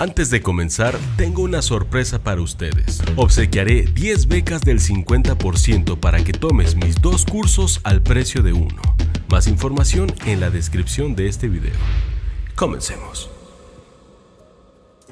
Antes de comenzar, tengo una sorpresa para ustedes. Obsequiaré 10 becas del 50% para que tomes mis dos cursos al precio de uno. Más información en la descripción de este video. Comencemos.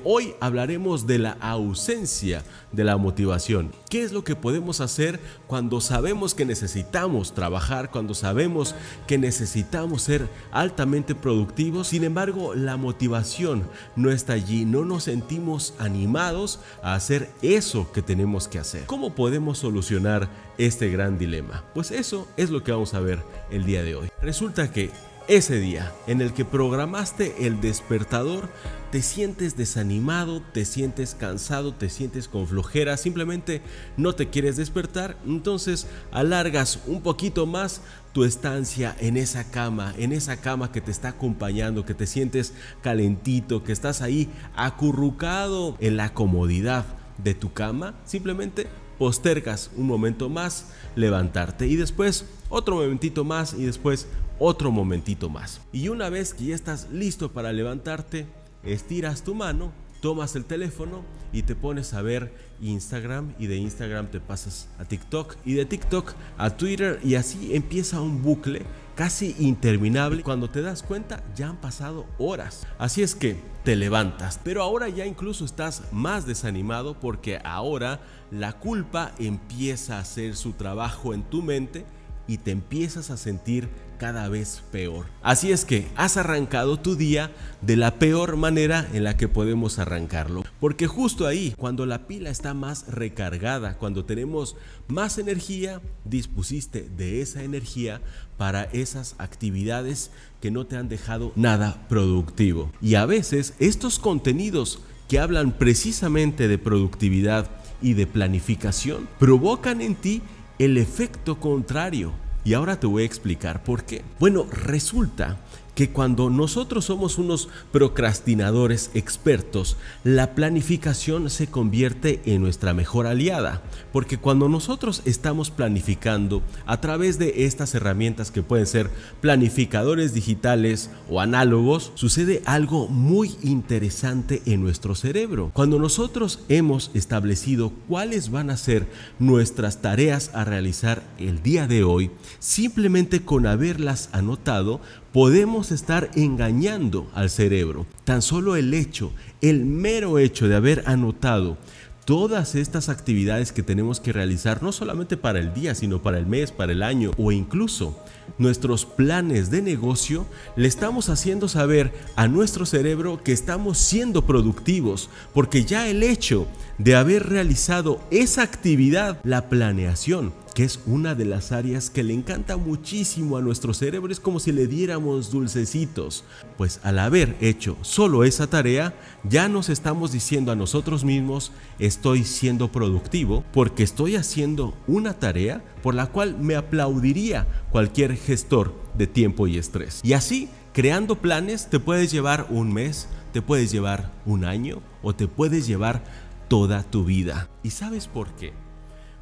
Hoy hablaremos de la ausencia de la motivación. ¿Qué es lo que podemos hacer cuando sabemos que necesitamos trabajar, cuando sabemos que necesitamos ser altamente productivos? Sin embargo, la motivación no está allí, no nos sentimos animados a hacer eso que tenemos que hacer. ¿Cómo podemos solucionar este gran dilema? Pues eso es lo que vamos a ver el día de hoy. Resulta que ese día en el que programaste el despertador, te sientes desanimado, te sientes cansado, te sientes con flojera, simplemente no te quieres despertar, entonces alargas un poquito más tu estancia en esa cama, en esa cama que te está acompañando, que te sientes calentito, que estás ahí acurrucado en la comodidad de tu cama, simplemente postergas un momento más levantarte y después otro momentito más y después otro momentito más. Y una vez que ya estás listo para levantarte, estiras tu mano, tomas el teléfono y te pones a ver Instagram y de Instagram te pasas a TikTok y de TikTok a Twitter y así empieza un bucle casi interminable. Cuando te das cuenta ya han pasado horas. Así es que te levantas, pero ahora ya incluso estás más desanimado porque ahora la culpa empieza a hacer su trabajo en tu mente y te empiezas a sentir cada vez peor. Así es que has arrancado tu día de la peor manera en la que podemos arrancarlo. Porque justo ahí, cuando la pila está más recargada, cuando tenemos más energía, dispusiste de esa energía para esas actividades que no te han dejado nada productivo. Y a veces estos contenidos que hablan precisamente de productividad y de planificación provocan en ti el efecto contrario. Y ahora te voy a explicar por qué. Bueno, resulta que cuando nosotros somos unos procrastinadores expertos, la planificación se convierte en nuestra mejor aliada. Porque cuando nosotros estamos planificando a través de estas herramientas que pueden ser planificadores digitales o análogos, sucede algo muy interesante en nuestro cerebro. Cuando nosotros hemos establecido cuáles van a ser nuestras tareas a realizar el día de hoy, simplemente con haberlas anotado, podemos estar engañando al cerebro. Tan solo el hecho, el mero hecho de haber anotado todas estas actividades que tenemos que realizar, no solamente para el día, sino para el mes, para el año o incluso nuestros planes de negocio, le estamos haciendo saber a nuestro cerebro que estamos siendo productivos, porque ya el hecho de haber realizado esa actividad, la planeación, que es una de las áreas que le encanta muchísimo a nuestro cerebro, es como si le diéramos dulcecitos. Pues al haber hecho solo esa tarea, ya nos estamos diciendo a nosotros mismos, estoy siendo productivo porque estoy haciendo una tarea por la cual me aplaudiría cualquier gestor de tiempo y estrés. Y así, creando planes, te puedes llevar un mes, te puedes llevar un año o te puedes llevar toda tu vida. ¿Y sabes por qué?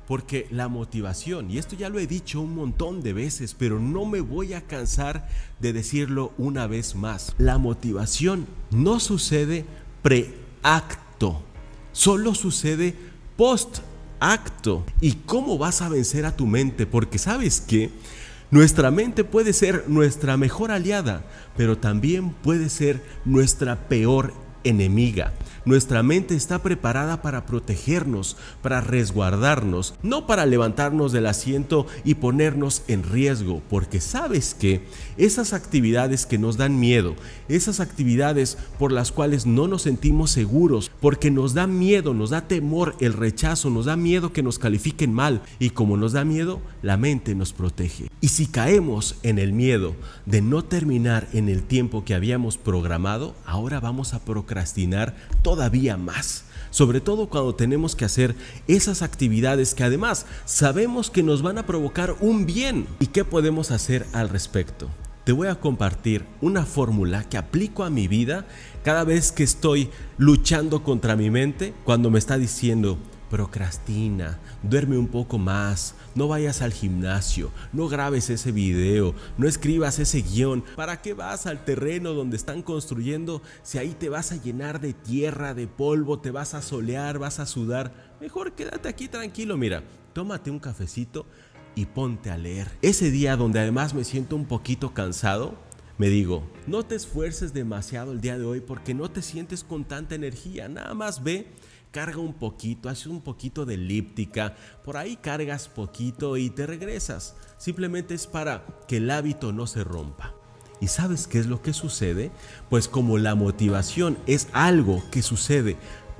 Porque la motivación, y esto ya lo he dicho un montón de veces, pero no me voy a cansar de decirlo una vez más. La motivación no sucede preacto, solo sucede post-acto. ¿Y cómo vas a vencer a tu mente? Porque sabes que nuestra mente puede ser nuestra mejor aliada, pero también puede ser nuestra peor enemiga. Nuestra mente está preparada para protegernos, para resguardarnos, no para levantarnos del asiento y ponernos en riesgo, porque sabes que esas actividades que nos dan miedo, esas actividades por las cuales no nos sentimos seguros, porque nos da miedo, nos da temor el rechazo, nos da miedo que nos califiquen mal y como nos da miedo, la mente nos protege. Y si caemos en el miedo de no terminar en el tiempo que habíamos programado, ahora vamos a procrastinar todo todavía más. Sobre todo cuando tenemos que hacer esas actividades que además sabemos que nos van a provocar un bien. ¿Y qué podemos hacer al respecto? Te voy a compartir una fórmula que aplico a mi vida cada vez que estoy luchando contra mi mente cuando me está diciendo, procrastina, duerme un poco más, no vayas al gimnasio, no grabes ese video, no escribas ese guion. ¿Para qué vas al terreno donde están construyendo si ahí te vas a llenar de tierra, de polvo, te vas a solear, vas a sudar? Mejor quédate aquí tranquilo, mira, tómate un cafecito y ponte a leer. Ese día donde además me siento un poquito cansado, me digo, no te esfuerces demasiado el día de hoy porque no te sientes con tanta energía, nada más ve carga un poquito, haces un poquito de elíptica, por ahí cargas poquito y te regresas. Simplemente es para que el hábito no se rompa. ¿Y sabes qué es lo que sucede? Pues como la motivación es algo que sucede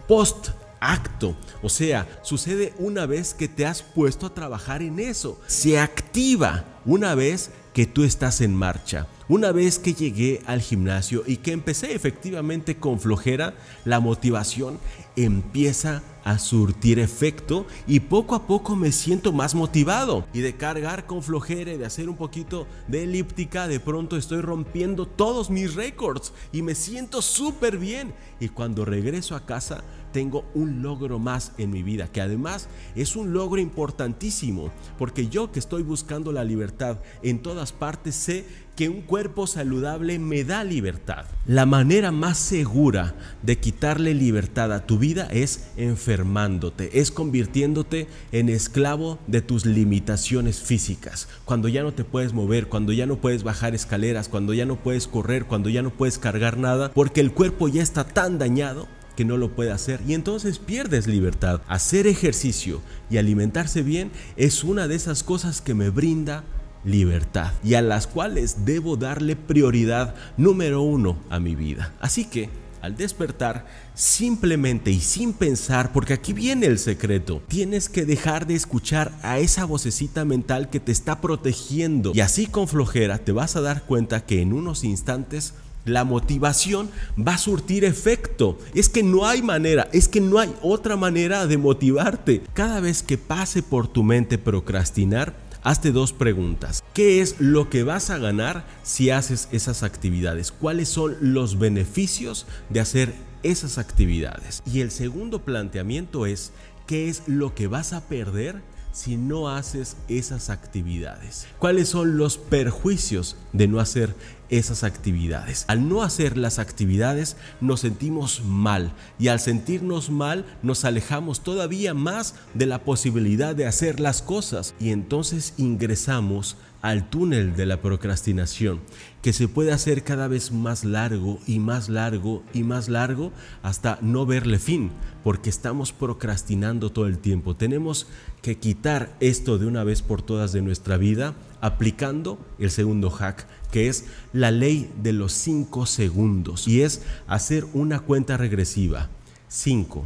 post acto, o sea, sucede una vez que te has puesto a trabajar en eso, se activa una vez que tú estás en marcha. Una vez que llegué al gimnasio y que empecé efectivamente con flojera, la motivación empieza a surtir efecto y poco a poco me siento más motivado. Y de cargar con flojera y de hacer un poquito de elíptica, de pronto estoy rompiendo todos mis récords y me siento súper bien. Y cuando regreso a casa, tengo un logro más en mi vida, que además es un logro importantísimo, porque yo que estoy buscando la libertad en todas partes sé que un cuerpo saludable me da libertad. La manera más segura de quitarle libertad a tu vida es enfermándote, es convirtiéndote en esclavo de tus limitaciones físicas. Cuando ya no te puedes mover, cuando ya no puedes bajar escaleras, cuando ya no puedes correr, cuando ya no puedes cargar nada, porque el cuerpo ya está tan dañado que no lo puede hacer y entonces pierdes libertad. Hacer ejercicio y alimentarse bien es una de esas cosas que me brinda libertad y a las cuales debo darle prioridad número uno a mi vida. Así que al despertar, simplemente y sin pensar, porque aquí viene el secreto, tienes que dejar de escuchar a esa vocecita mental que te está protegiendo y así con flojera te vas a dar cuenta que en unos instantes la motivación va a surtir efecto. Es que no hay manera, es que no hay otra manera de motivarte. Cada vez que pase por tu mente procrastinar, hazte dos preguntas. ¿Qué es lo que vas a ganar si haces esas actividades? ¿Cuáles son los beneficios de hacer esas actividades? Y el segundo planteamiento es, ¿qué es lo que vas a perder si no haces esas actividades? ¿Cuáles son los perjuicios de no hacer esas actividades? Al no hacer las actividades nos sentimos mal y al sentirnos mal nos alejamos todavía más de la posibilidad de hacer las cosas y entonces ingresamos al túnel de la procrastinación, que se puede hacer cada vez más largo y más largo y más largo hasta no verle fin, porque estamos procrastinando todo el tiempo. Tenemos que quitar esto de una vez por todas de nuestra vida aplicando el segundo hack, que es la ley de los 5 segundos, y es hacer una cuenta regresiva. 5,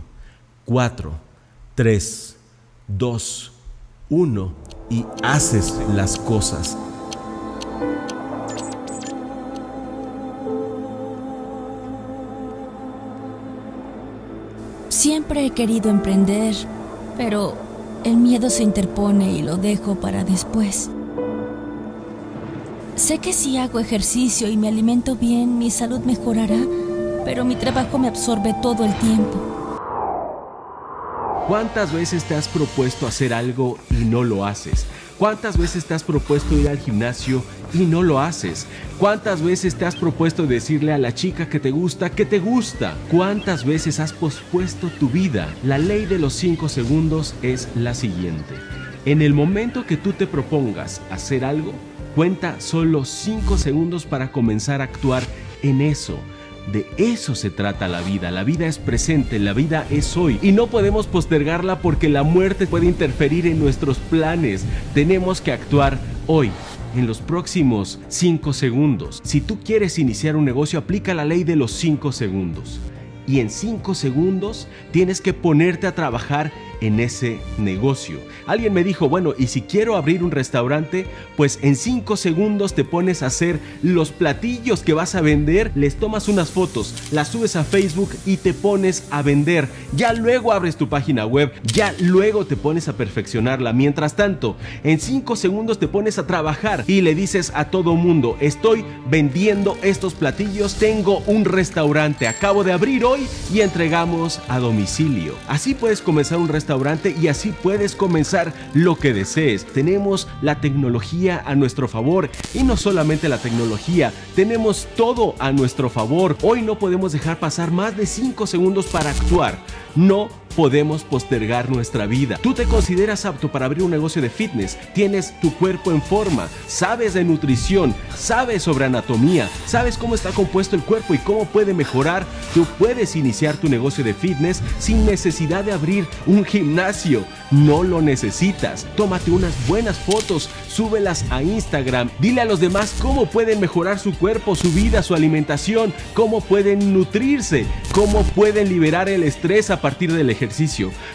4, 3, 2, 1 y haces las cosas. Siempre he querido emprender, pero el miedo se interpone y lo dejo para después. Sé que si hago ejercicio y me alimento bien, mi salud mejorará, pero mi trabajo me absorbe todo el tiempo. ¿Cuántas veces te has propuesto hacer algo y no lo haces? ¿Cuántas veces te has propuesto ir al gimnasio y no lo haces? ¿Cuántas veces te has propuesto decirle a la chica que te gusta que te gusta? ¿Cuántas veces has pospuesto tu vida? La ley de los 5 segundos es la siguiente. En el momento que tú te propongas hacer algo, cuenta solo 5 segundos para comenzar a actuar en eso. De eso se trata la vida. La vida es presente, la vida es hoy. Y no podemos postergarla porque la muerte puede interferir en nuestros planes. Tenemos que actuar hoy en los próximos 5 segundos. Si tú quieres iniciar un negocio, aplica la ley de los 5 segundos. Y en 5 segundos tienes que ponerte a trabajar en ese negocio. Alguien me dijo, bueno, y si quiero abrir un restaurante, pues en 5 segundos te pones a hacer los platillos que vas a vender, les tomas unas fotos, las subes a Facebook y te pones a vender. Ya luego abres tu página web, ya luego te pones a perfeccionarla. Mientras tanto, en 5 segundos te pones a trabajar y le dices a todo mundo, estoy vendiendo estos platillos, tengo un restaurante, acabo de abrir hoy y entregamos a domicilio. Así puedes comenzar un restaurante y así puedes comenzar lo que desees. Tenemos la tecnología a nuestro favor y no solamente la tecnología, tenemos todo a nuestro favor. Hoy no podemos dejar pasar más de 5 segundos para actuar. No podemos postergar nuestra vida. Tú te consideras apto para abrir un negocio de fitness, tienes tu cuerpo en forma, sabes de nutrición, sabes sobre anatomía, sabes cómo está compuesto el cuerpo y cómo puede mejorar. Tú puedes iniciar tu negocio de fitness sin necesidad de abrir un gimnasio. No lo necesitas. Tómate unas buenas fotos, súbelas a Instagram. Dile a los demás cómo pueden mejorar su cuerpo, su vida, su alimentación, cómo pueden nutrirse, cómo pueden liberar el estrés a partir del ejercicio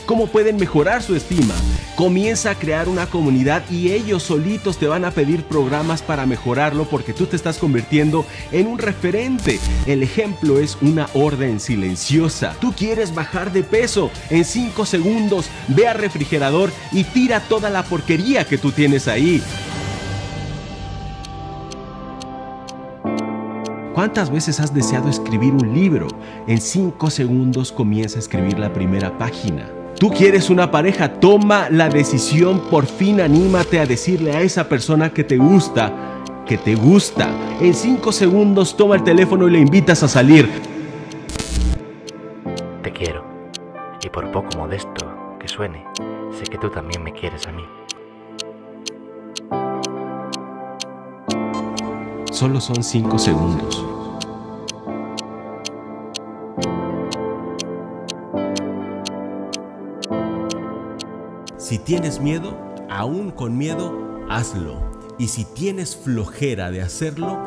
cómo pueden mejorar su estima. Comienza a crear una comunidad y ellos solitos te van a pedir programas para mejorarlo porque tú te estás convirtiendo en un referente. El ejemplo es una orden silenciosa. Tú quieres bajar de peso en 5 segundos, ve al refrigerador y tira toda la porquería que tú tienes ahí. ¿Cuántas veces has deseado escribir un libro? En 5 segundos comienza a escribir la primera página. Tú quieres una pareja, toma la decisión, por fin anímate a decirle a esa persona que te gusta, que te gusta. En 5 segundos toma el teléfono y le invitas a salir. Te quiero, y por poco modesto que suene, sé que tú también me quieres a mí. Solo son 5 segundos. Si tienes miedo, aún con miedo, hazlo. Y si tienes flojera de hacerlo,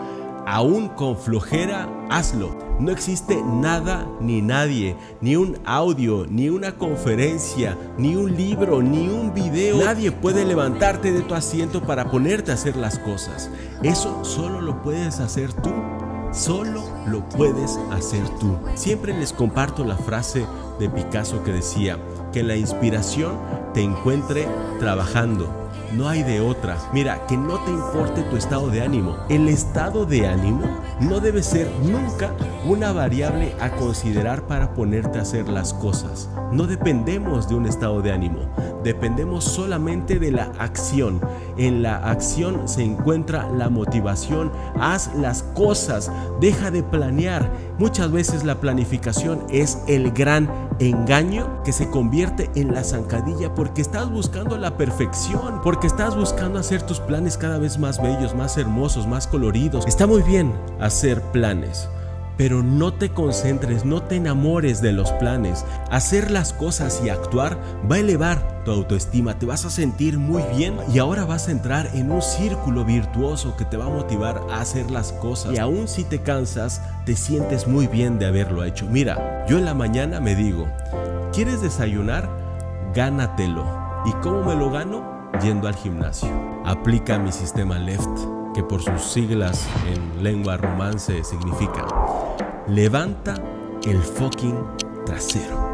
aún con flojera, hazlo. No existe nada ni nadie, ni un audio, ni una conferencia, ni un libro, ni un video. Nadie puede levantarte de tu asiento para ponerte a hacer las cosas. Eso solo lo puedes hacer tú. Solo lo puedes hacer tú. Siempre les comparto la frase de Picasso que decía que la inspiración te encuentre trabajando. No hay de otra. Mira, que no te importe tu estado de ánimo. El estado de ánimo no debe ser nunca una variable a considerar para ponerte a hacer las cosas. No dependemos de un estado de ánimo. Dependemos solamente de la acción. En la acción se encuentra la motivación. Haz las cosas. Deja de planear. Muchas veces la planificación es el gran engaño que se convierte en la zancadilla porque estás buscando la perfección, porque estás buscando hacer tus planes cada vez más bellos, más hermosos, más coloridos. Está muy bien hacer planes, pero no te concentres, no te enamores de los planes. Hacer las cosas y actuar va a elevar tu autoestima, te vas a sentir muy bien y ahora vas a entrar en un círculo virtuoso que te va a motivar a hacer las cosas. Y aún si te cansas, te sientes muy bien de haberlo hecho. Mira, yo en la mañana me digo, ¿quieres desayunar? Gánatelo. ¿Y cómo me lo gano? Yendo al gimnasio. Aplica mi sistema LEFT que por sus siglas en lengua romance significa levanta el fucking trasero.